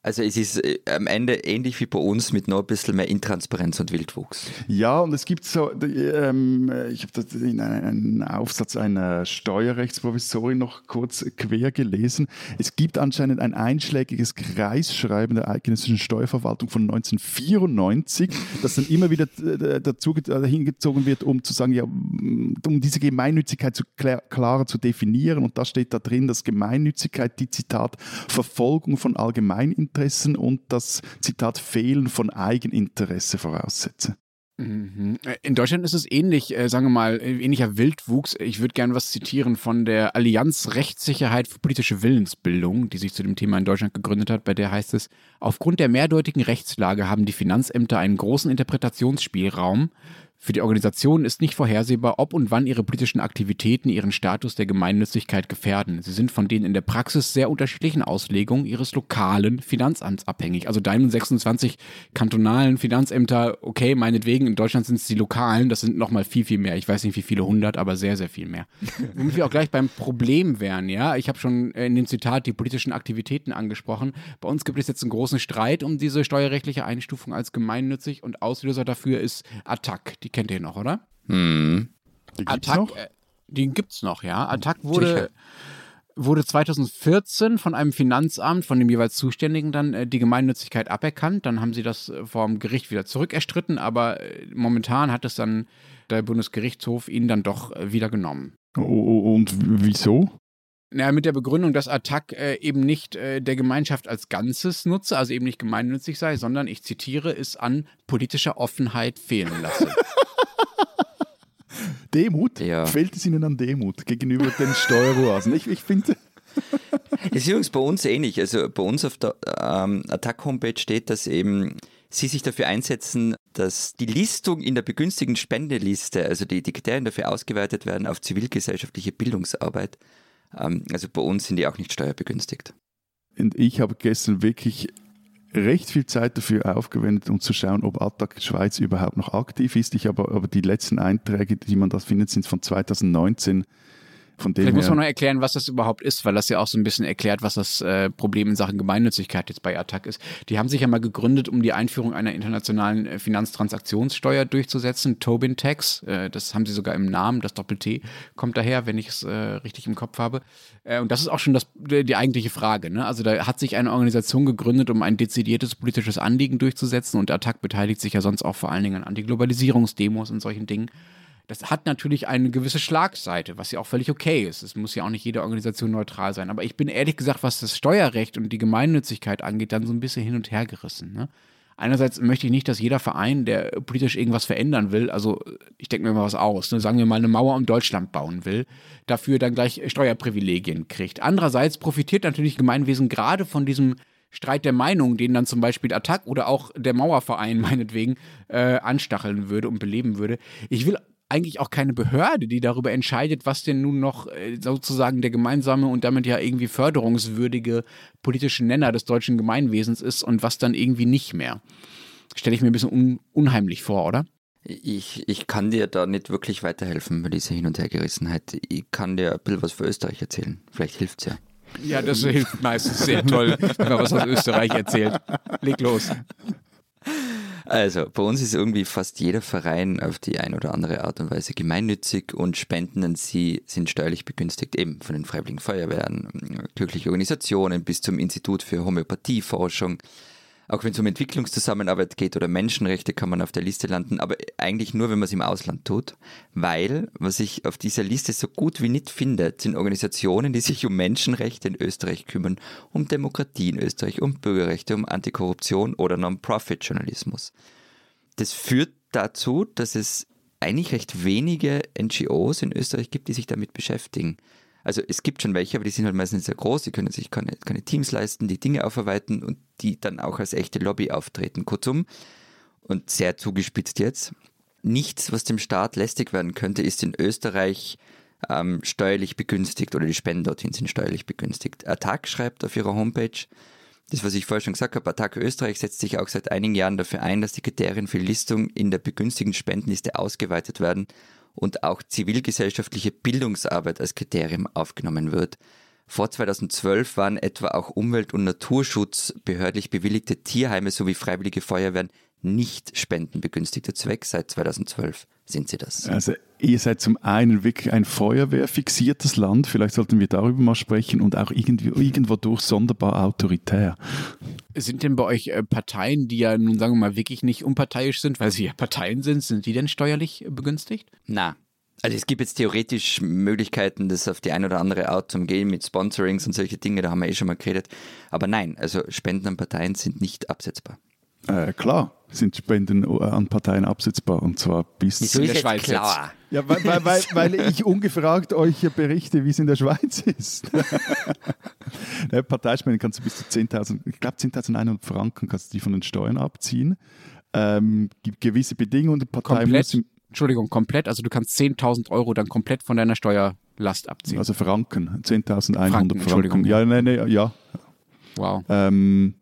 Also es ist äh, am Ende ähnlich wie bei uns mit noch ein bisschen mehr Intransparenz und Wildwuchs. Ja, und es gibt so, ähm, ich habe das in einem Aufsatz einer Steuerrechtsprovisorin noch kurz quer gelesen. Es gibt anscheinend ein einschlägiges Kreisschreiben der eidgenössischen Steuerverwaltung von 1994, das dann immer wieder äh, dazu äh, hingezogen wird, um zu sagen, ja, um diese Gemeinnützigkeit zu klar, klarer zu definieren. Und da steht da drin, dass Gemeinnützigkeit die Zitat Verfolgung von Allgemeininteressen Interessen und das Zitat Fehlen von Eigeninteresse voraussetze. Mhm. In Deutschland ist es ähnlich, äh, sagen wir mal, ähnlicher Wildwuchs. Ich würde gerne was zitieren von der Allianz Rechtssicherheit für politische Willensbildung, die sich zu dem Thema in Deutschland gegründet hat. Bei der heißt es, aufgrund der mehrdeutigen Rechtslage haben die Finanzämter einen großen Interpretationsspielraum für die Organisation ist nicht vorhersehbar, ob und wann ihre politischen Aktivitäten ihren Status der Gemeinnützigkeit gefährden. Sie sind von den in der Praxis sehr unterschiedlichen Auslegungen ihres lokalen Finanzamts abhängig. Also deinen 26 kantonalen Finanzämter, okay, meinetwegen, in Deutschland sind es die lokalen, das sind nochmal viel, viel mehr. Ich weiß nicht, wie viele hundert, aber sehr, sehr viel mehr. Womit wir auch gleich beim Problem wären, ja. Ich habe schon in dem Zitat die politischen Aktivitäten angesprochen. Bei uns gibt es jetzt einen großen Streit um diese steuerrechtliche Einstufung als gemeinnützig und Auslöser dafür ist Attac, die kennt ihr noch, oder? Hm. Die gibt's Attac, noch? Äh, die gibt's noch, ja. Attac wurde, wurde 2014 von einem Finanzamt, von dem jeweils Zuständigen dann äh, die Gemeinnützigkeit aberkannt. Dann haben sie das äh, vom Gericht wieder zurückerstritten, aber äh, momentan hat es dann der Bundesgerichtshof ihnen dann doch äh, wieder genommen. Und wieso? Ja, mit der Begründung, dass Attac äh, eben nicht äh, der Gemeinschaft als Ganzes nutze, also eben nicht gemeinnützig sei, sondern, ich zitiere, es an politischer Offenheit fehlen lasse. Demut? Ja. Fehlt es Ihnen an Demut gegenüber den Steueroasen? Ich, ich finde. Das ist übrigens bei uns ähnlich. Also bei uns auf der ähm, Attack-Homepage steht, dass eben Sie sich dafür einsetzen, dass die Listung in der begünstigten Spendeliste, also die, die Kriterien dafür ausgeweitet werden auf zivilgesellschaftliche Bildungsarbeit. Ähm, also bei uns sind die auch nicht steuerbegünstigt. Und ich habe gestern wirklich recht viel Zeit dafür aufgewendet, um zu schauen, ob Attac Schweiz überhaupt noch aktiv ist. Ich habe aber die letzten Einträge, die man da findet, sind von 2019. Von dem Vielleicht muss man noch erklären, was das überhaupt ist, weil das ja auch so ein bisschen erklärt, was das äh, Problem in Sachen Gemeinnützigkeit jetzt bei Attac ist. Die haben sich ja mal gegründet, um die Einführung einer internationalen äh, Finanztransaktionssteuer durchzusetzen, Tobin Tax. Äh, das haben sie sogar im Namen, das Doppel-T kommt daher, wenn ich es äh, richtig im Kopf habe. Äh, und das ist auch schon das, die eigentliche Frage. Ne? Also da hat sich eine Organisation gegründet, um ein dezidiertes politisches Anliegen durchzusetzen und Attac beteiligt sich ja sonst auch vor allen Dingen an Antiglobalisierungsdemos und solchen Dingen. Das hat natürlich eine gewisse Schlagseite, was ja auch völlig okay ist. Es muss ja auch nicht jede Organisation neutral sein. Aber ich bin ehrlich gesagt, was das Steuerrecht und die Gemeinnützigkeit angeht, dann so ein bisschen hin und her gerissen. Ne? Einerseits möchte ich nicht, dass jeder Verein, der politisch irgendwas verändern will, also ich denke mir mal was aus, ne, sagen wir mal eine Mauer um Deutschland bauen will, dafür dann gleich Steuerprivilegien kriegt. Andererseits profitiert natürlich Gemeinwesen gerade von diesem Streit der Meinung, den dann zum Beispiel Attac oder auch der Mauerverein meinetwegen äh, anstacheln würde und beleben würde. Ich will eigentlich auch keine Behörde, die darüber entscheidet, was denn nun noch äh, sozusagen der gemeinsame und damit ja irgendwie förderungswürdige politische Nenner des deutschen Gemeinwesens ist und was dann irgendwie nicht mehr. Stelle ich mir ein bisschen un unheimlich vor, oder? Ich, ich kann dir da nicht wirklich weiterhelfen bei dieser Hin- und Hergerissenheit. Ich kann dir ein bisschen was für Österreich erzählen. Vielleicht hilft's ja. Ja, das hilft meistens sehr toll, wenn man was aus Österreich erzählt. Leg los. Also, bei uns ist irgendwie fast jeder Verein auf die eine oder andere Art und Weise gemeinnützig und Spenden an sie sind steuerlich begünstigt, eben von den Freiwilligen Feuerwehren, kirchliche Organisationen bis zum Institut für Homöopathieforschung. Auch wenn es um Entwicklungszusammenarbeit geht oder Menschenrechte, kann man auf der Liste landen, aber eigentlich nur, wenn man es im Ausland tut. Weil, was ich auf dieser Liste so gut wie nicht finde, sind Organisationen, die sich um Menschenrechte in Österreich kümmern, um Demokratie in Österreich, um Bürgerrechte, um Antikorruption oder Non-Profit-Journalismus. Das führt dazu, dass es eigentlich recht wenige NGOs in Österreich gibt, die sich damit beschäftigen. Also es gibt schon welche, aber die sind halt meistens sehr groß, die können sich keine, keine Teams leisten, die Dinge aufarbeiten und die dann auch als echte Lobby auftreten. Kurzum, und sehr zugespitzt jetzt, nichts, was dem Staat lästig werden könnte, ist in Österreich ähm, steuerlich begünstigt oder die Spenden dorthin sind steuerlich begünstigt. Attac schreibt auf ihrer Homepage, das, was ich vorher schon gesagt habe, Attac Österreich setzt sich auch seit einigen Jahren dafür ein, dass die Kriterien für Listung in der begünstigten Spendenliste ausgeweitet werden und auch zivilgesellschaftliche Bildungsarbeit als Kriterium aufgenommen wird. Vor 2012 waren etwa auch Umwelt- und Naturschutz behördlich bewilligte Tierheime sowie freiwillige Feuerwehren nicht spendenbegünstigter Zweck. Seit 2012 sind sie das. Also ihr seid zum einen wirklich ein feuerwehrfixiertes Land, vielleicht sollten wir darüber mal sprechen, und auch irgendwie, irgendwo durch sonderbar autoritär. Sind denn bei euch äh, Parteien, die ja nun sagen wir mal wirklich nicht unparteiisch sind, weil sie ja Parteien sind, sind die denn steuerlich äh, begünstigt? Na, also es gibt jetzt theoretisch Möglichkeiten, das auf die eine oder andere Art zu umgehen mit Sponsorings und solche Dinge, da haben wir eh schon mal geredet. Aber nein, also Spenden an Parteien sind nicht absetzbar. Äh, klar sind Spenden an Parteien absetzbar und zwar bis. Wieso in der Schweiz klar? Ja, weil, weil, weil, weil ich ungefragt euch berichte, wie es in der Schweiz ist. ja, Parteispenden kannst du bis zu 10.000, ich glaube 10.100 Franken kannst du die von den Steuern abziehen. Ähm, gibt gewisse Bedingungen. Die Partei Komplett? muss im, Entschuldigung, komplett. Also du kannst 10.000 Euro dann komplett von deiner Steuerlast abziehen. also Franken, 10.100 Franken, Franken. Entschuldigung. Ja, nee, nee, ja. wow. Ähm,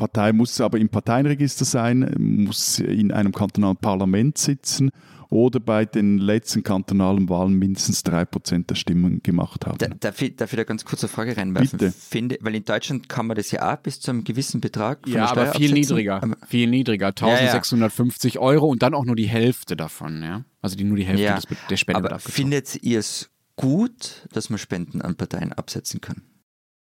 Partei muss aber im Parteienregister sein, muss in einem kantonalen Parlament sitzen oder bei den letzten kantonalen Wahlen mindestens 3% der Stimmen gemacht haben. Da, darf, ich, darf ich da ganz kurz eine Frage reinwerfen? Bitte. Finde, weil in Deutschland kann man das ja auch bis zu einem gewissen Betrag von Ja, der Steuer aber viel absetzen. niedriger. Aber- viel niedriger. Ja, ja. 1650 Euro und dann auch nur die Hälfte davon, ja. Also die, nur die Hälfte Ja, des, der Spende aber findet ihr es gut, dass man Spenden an Parteien absetzen kann?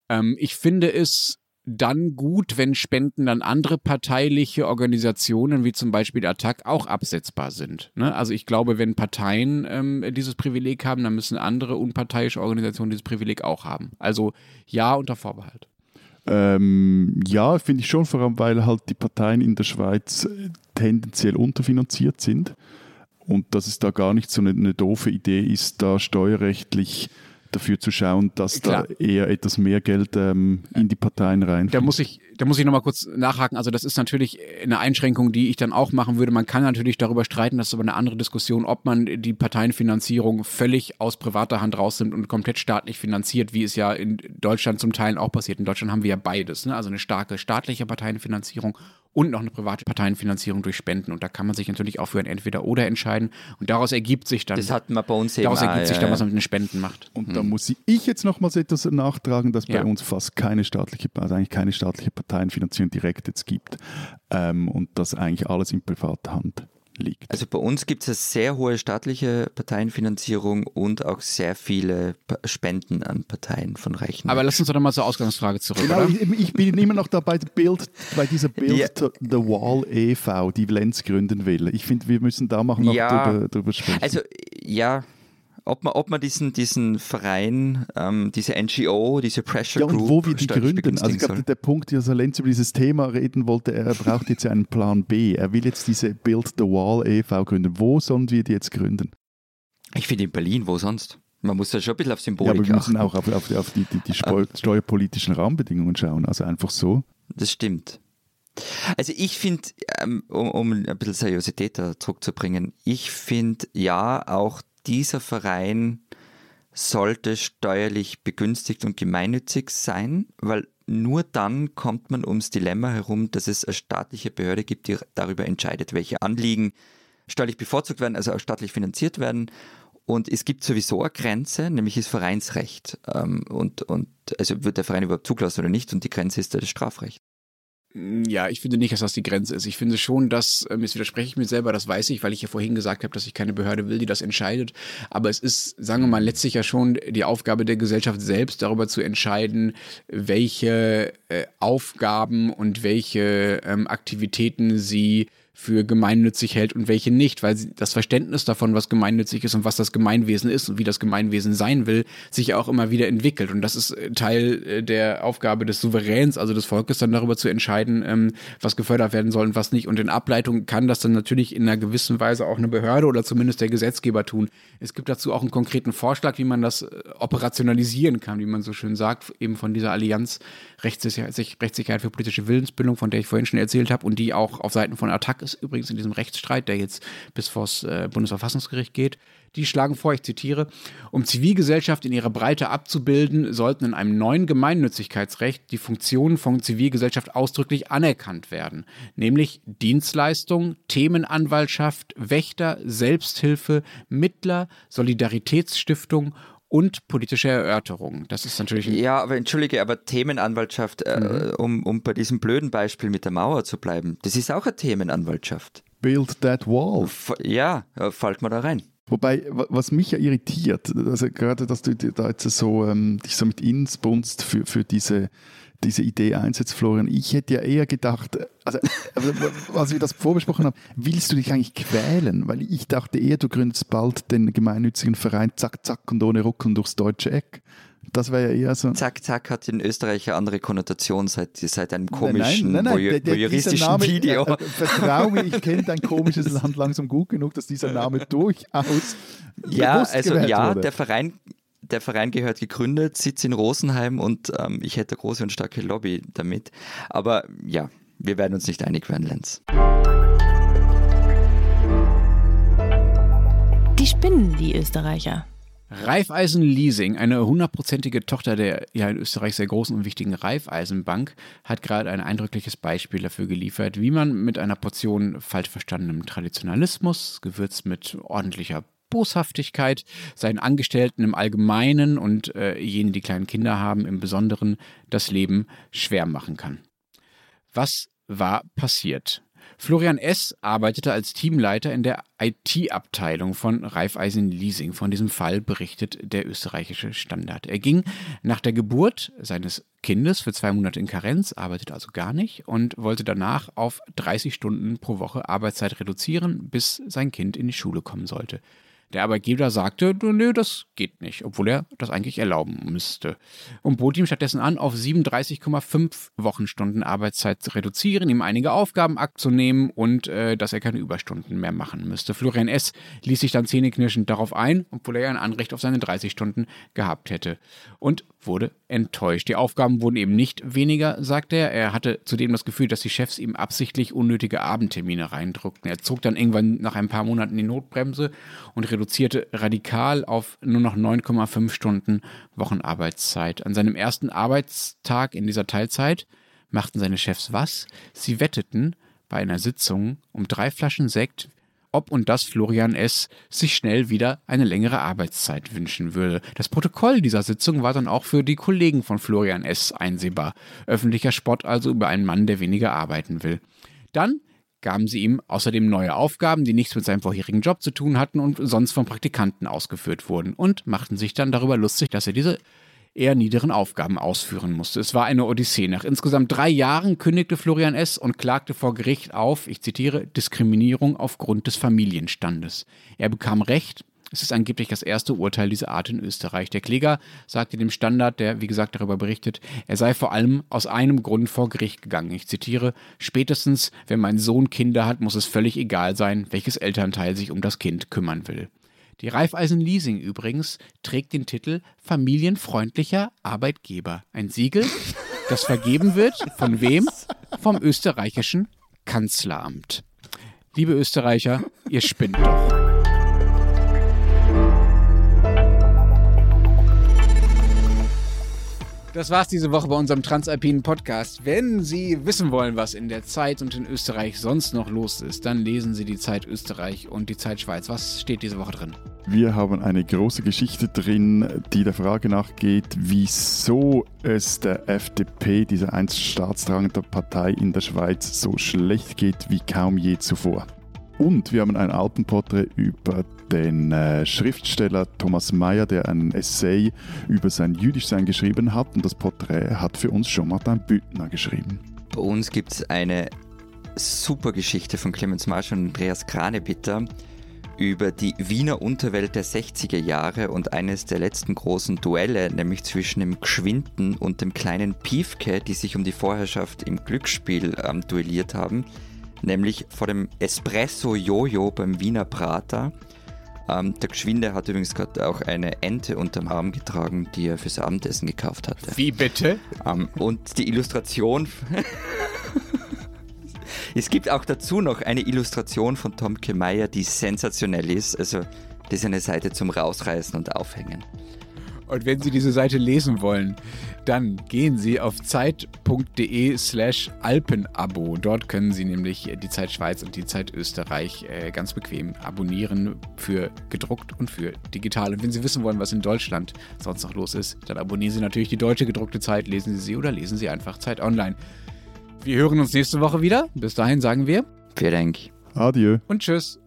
Ähm, ich finde es dann gut, wenn Spenden an andere parteiliche Organisationen wie zum Beispiel Attac auch absetzbar sind. Ne? Also ich glaube, wenn Parteien ähm, dieses Privileg haben, dann müssen andere unparteiische Organisationen dieses Privileg auch haben. Also ja unter Vorbehalt. Ähm, ja, finde ich schon, vor allem weil halt die Parteien in der Schweiz äh, tendenziell unterfinanziert sind und dass es da gar nicht so eine, eine doofe Idee ist, da steuerrechtlich dafür zu schauen, dass Klar. da eher etwas mehr Geld ähm, in die Parteien rein. Da muss ich, da muss ich nochmal kurz nachhaken. Also das ist natürlich eine Einschränkung, die ich dann auch machen würde. Man kann natürlich darüber streiten, das ist aber eine andere Diskussion, ob man die Parteienfinanzierung völlig aus privater Hand rausnimmt und komplett staatlich finanziert, wie es ja in Deutschland zum Teil auch passiert. In Deutschland haben wir ja beides, ne? also eine starke staatliche Parteienfinanzierung und noch eine private Parteienfinanzierung durch Spenden. Und da kann man sich natürlich auch für ein Entweder-Oder entscheiden. Und daraus ergibt sich dann, Das hatten wir bei uns eben daraus ergibt sich ja, dann, ja. was man mit den Spenden macht. Und da muss ich jetzt nochmals etwas nachtragen, dass Ja. bei uns fast keine staatliche, also eigentlich keine staatliche Parteienfinanzierung direkt jetzt gibt ähm, und dass eigentlich alles in privater Hand liegt. Also bei uns gibt es eine sehr hohe staatliche Parteienfinanzierung und auch sehr viele Spenden an Parteien von Reichen. Aber lass uns doch mal zur Ausgangsfrage zurück, Genau, oder? ich, ich bin immer noch dabei, Bild, bei dieser Build Ja. the Wall e.V., die Lenz gründen will. Ich finde, wir müssen da mal noch Ja. drüber, drüber sprechen. Also ja, ob man, ob man diesen, diesen Verein, ähm, diese NGO, diese Pressure ja, und Group wo wir die gründen. Also ich glaube, der Punkt, dass Lenz über dieses Thema reden wollte, er braucht jetzt einen Plan B. Er will jetzt diese Build the Wall e.V. gründen. Wo sollen wir die jetzt gründen? Ich finde in Berlin, wo sonst? Man muss ja schon ein bisschen auf Ja, Symbolik aber wir müssen achten. auch auf, auf, auf die, die, die Steu steuerpolitischen Rahmenbedingungen schauen. Also einfach so. Das stimmt. Also ich finde, ähm, um, um ein bisschen Seriosität da zurückzubringen, ich finde ja, auch dieser Verein sollte steuerlich begünstigt und gemeinnützig sein, weil nur dann kommt man ums Dilemma herum, dass es eine staatliche Behörde gibt, die darüber entscheidet, welche Anliegen steuerlich bevorzugt werden, also auch staatlich finanziert werden. Und es gibt sowieso eine Grenze, nämlich das Vereinsrecht. Ähm, und, und also wird der Verein überhaupt zugelassen oder nicht? Und die Grenze ist das Strafrecht. Ja, ich finde nicht, dass das die Grenze ist. Ich finde schon, dass, ähm, jetzt widerspreche ich mir selber, das weiß ich, weil ich ja vorhin gesagt habe, dass ich keine Behörde will, die das entscheidet. Aber es ist, sagen wir mal, letztlich ja schon die Aufgabe der Gesellschaft selbst, darüber zu entscheiden, welche äh, Aufgaben und welche ähm, Aktivitäten sie für gemeinnützig hält und welche nicht, weil das Verständnis davon, was gemeinnützig ist und was das Gemeinwesen ist und wie das Gemeinwesen sein will, sich auch immer wieder entwickelt. Und das ist äh, Teil äh, der Aufgabe des Souveräns, also des Volkes, dann darüber zu entscheiden, ähm, was gefördert werden soll und was nicht. Und in Ableitung kann das dann natürlich in einer gewissen Weise auch eine Behörde oder zumindest der Gesetzgeber tun. Es gibt dazu auch einen konkreten Vorschlag, wie man das äh, operationalisieren kann, wie man so schön sagt, eben von dieser Allianz Rechtssicherheit, Rechtssicherheit für politische Willensbildung, von der ich vorhin schon erzählt habe und die auch auf Seiten von Attac ist, übrigens in diesem Rechtsstreit, der jetzt bis vors äh, Bundesverfassungsgericht geht. Die schlagen vor, ich zitiere, um Zivilgesellschaft in ihrer Breite abzubilden, sollten in einem neuen Gemeinnützigkeitsrecht die Funktionen von Zivilgesellschaft ausdrücklich anerkannt werden, nämlich Dienstleistung, Themenanwaltschaft, Wächter, Selbsthilfe, Mittler, Solidaritätsstiftung und politische Erörterung. Das ist natürlich Ja, aber entschuldige, aber Themenanwaltschaft, Mhm. äh, um, um bei diesem blöden Beispiel mit der Mauer zu bleiben, das ist auch eine Themenanwaltschaft. Build that wall. F ja, äh, fällt mal da rein. Wobei, wa- was mich ja irritiert, also gerade, dass du dir da jetzt so, ähm, dich so mit Innsbunst für, für diese, diese Idee einsetzt, Florian. Ich hätte ja eher gedacht, also, als wir das vorbesprochen haben, willst du dich eigentlich quälen? Weil ich dachte eher, du gründest bald den gemeinnützigen Verein zack, zack und ohne Ruckeln durchs deutsche Eck. Das wäre ja eher so. Zack, zack hat in Österreich eine andere Konnotation seit, seit einem Nein, komischen, nein, nein, der- dieser voyeuristischen Name, Video. Äh, äh, vertrau mir, ich kenne dein komisches Land langsam gut genug, dass dieser Name durchaus Ja, also ja, wurde. der Verein, der Verein gehört gegründet, sitzt in Rosenheim und ähm, ich hätte große und starke Lobby damit. Aber ja, wir werden uns nicht einig werden, Lenz. Die spinnen, die Österreicher. Raiffeisen Leasing, eine hundertprozentige Tochter der ja in Österreich sehr großen und wichtigen Raiffeisenbank, hat gerade ein eindrückliches Beispiel dafür geliefert, wie man mit einer Portion falsch verstandenem Traditionalismus, gewürzt mit ordentlicher Boshaftigkeit, seinen Angestellten im Allgemeinen und äh, jenen, die kleine Kinder haben, im Besonderen das Leben schwer machen kann. Was war passiert? Florian S. arbeitete als Teamleiter in der IT-Abteilung von Raiffeisen Leasing. Von diesem Fall berichtet der österreichische Standard. Er ging nach der Geburt seines Kindes für zwei Monate in Karenz, arbeitete also gar nicht und wollte danach auf 30 Stunden pro Woche Arbeitszeit reduzieren, bis sein Kind in die Schule kommen sollte. Der Arbeitgeber sagte, nö, das geht nicht, obwohl er das eigentlich erlauben müsste. Und bot ihm stattdessen an, auf 37,5 Wochenstunden Arbeitszeit zu reduzieren, ihm einige Aufgaben abzunehmen und äh, dass er keine Überstunden mehr machen müsste. Florian S. ließ sich dann zähneknirschend darauf ein, obwohl er ja ein Anrecht auf seine 30 Stunden gehabt hätte. Und wurde enttäuscht. Die Aufgaben wurden eben nicht weniger, sagt er. Er hatte zudem das Gefühl, dass die Chefs ihm absichtlich unnötige Abendtermine reindruckten. Er zog dann irgendwann nach ein paar Monaten die Notbremse und reduzierte radikal auf nur noch 9,5 Stunden Wochenarbeitszeit. An seinem ersten Arbeitstag in dieser Teilzeit machten seine Chefs was? Sie wetteten bei einer Sitzung um drei Flaschen Sekt, ob und dass Florian S. sich schnell wieder eine längere Arbeitszeit wünschen würde. Das Protokoll dieser Sitzung war dann auch für die Kollegen von Florian S. einsehbar. Öffentlicher Spott also über einen Mann, der weniger arbeiten will. Dann gaben sie ihm außerdem neue Aufgaben, die nichts mit seinem vorherigen Job zu tun hatten und sonst von Praktikanten ausgeführt wurden und machten sich dann darüber lustig, dass er diese eher niederen Aufgaben ausführen musste. Es war eine Odyssee. Nach insgesamt drei Jahren kündigte Florian S. und klagte vor Gericht auf, ich zitiere, Diskriminierung aufgrund des Familienstandes. Er bekam Recht. Es ist angeblich das erste Urteil dieser Art in Österreich. Der Kläger sagte dem Standard, der wie gesagt darüber berichtet, er sei vor allem aus einem Grund vor Gericht gegangen. Ich zitiere, spätestens, wenn mein Sohn Kinder hat, muss es völlig egal sein, welches Elternteil sich um das Kind kümmern will. Die Raiffeisen Leasing übrigens trägt den Titel Familienfreundlicher Arbeitgeber. Ein Siegel, das vergeben wird von wem? Vom österreichischen Kanzleramt. Liebe Österreicher, ihr spinnt doch. Das war's diese Woche bei unserem Transalpinen Podcast. Wenn Sie wissen wollen, was in der Zeit und in Österreich sonst noch los ist, dann lesen Sie die Zeit Österreich und die Zeit Schweiz. Was steht diese Woche drin? Wir haben eine große Geschichte drin, die der Frage nachgeht, wieso es der FDP, dieser einst staatstragenden Partei in der Schweiz, so schlecht geht wie kaum je zuvor. Und wir haben ein Alpenporträt über den äh, Schriftsteller Thomas Mayer, der ein Essay über sein Jüdischsein geschrieben hat. Und das Porträt hat für uns schon Martin Büttner geschrieben. Bei uns gibt es eine super Geschichte von Clemens Marsch und Andreas Kranebitter über die Wiener Unterwelt der 60er Jahre und eines der letzten großen Duelle, nämlich zwischen dem Geschwinden und dem kleinen Piefke, die sich um die Vorherrschaft im Glücksspiel ähm, duelliert haben, nämlich vor dem Espresso Jojo beim Wiener Prater. Ähm, der Geschwinde hat übrigens gerade auch eine Ente unterm Arm getragen, die er fürs Abendessen gekauft hatte. Wie bitte? Ähm, und die Illustration. es gibt auch dazu noch eine Illustration von Tomke Meyer, die sensationell ist. Also, das ist eine Seite zum Rausreißen und Aufhängen. Und wenn Sie diese Seite lesen wollen, dann gehen Sie auf zeit.de slash Alpenabo. Dort können Sie nämlich die Zeit Schweiz und die Zeit Österreich äh, ganz bequem abonnieren für gedruckt und für digital. Und wenn Sie wissen wollen, was in Deutschland sonst noch los ist, dann abonnieren Sie natürlich die deutsche gedruckte Zeit, lesen Sie sie oder lesen Sie einfach Zeit online. Wir hören uns nächste Woche wieder. Bis dahin sagen wir. Vielen Dank. Adieu. Und tschüss.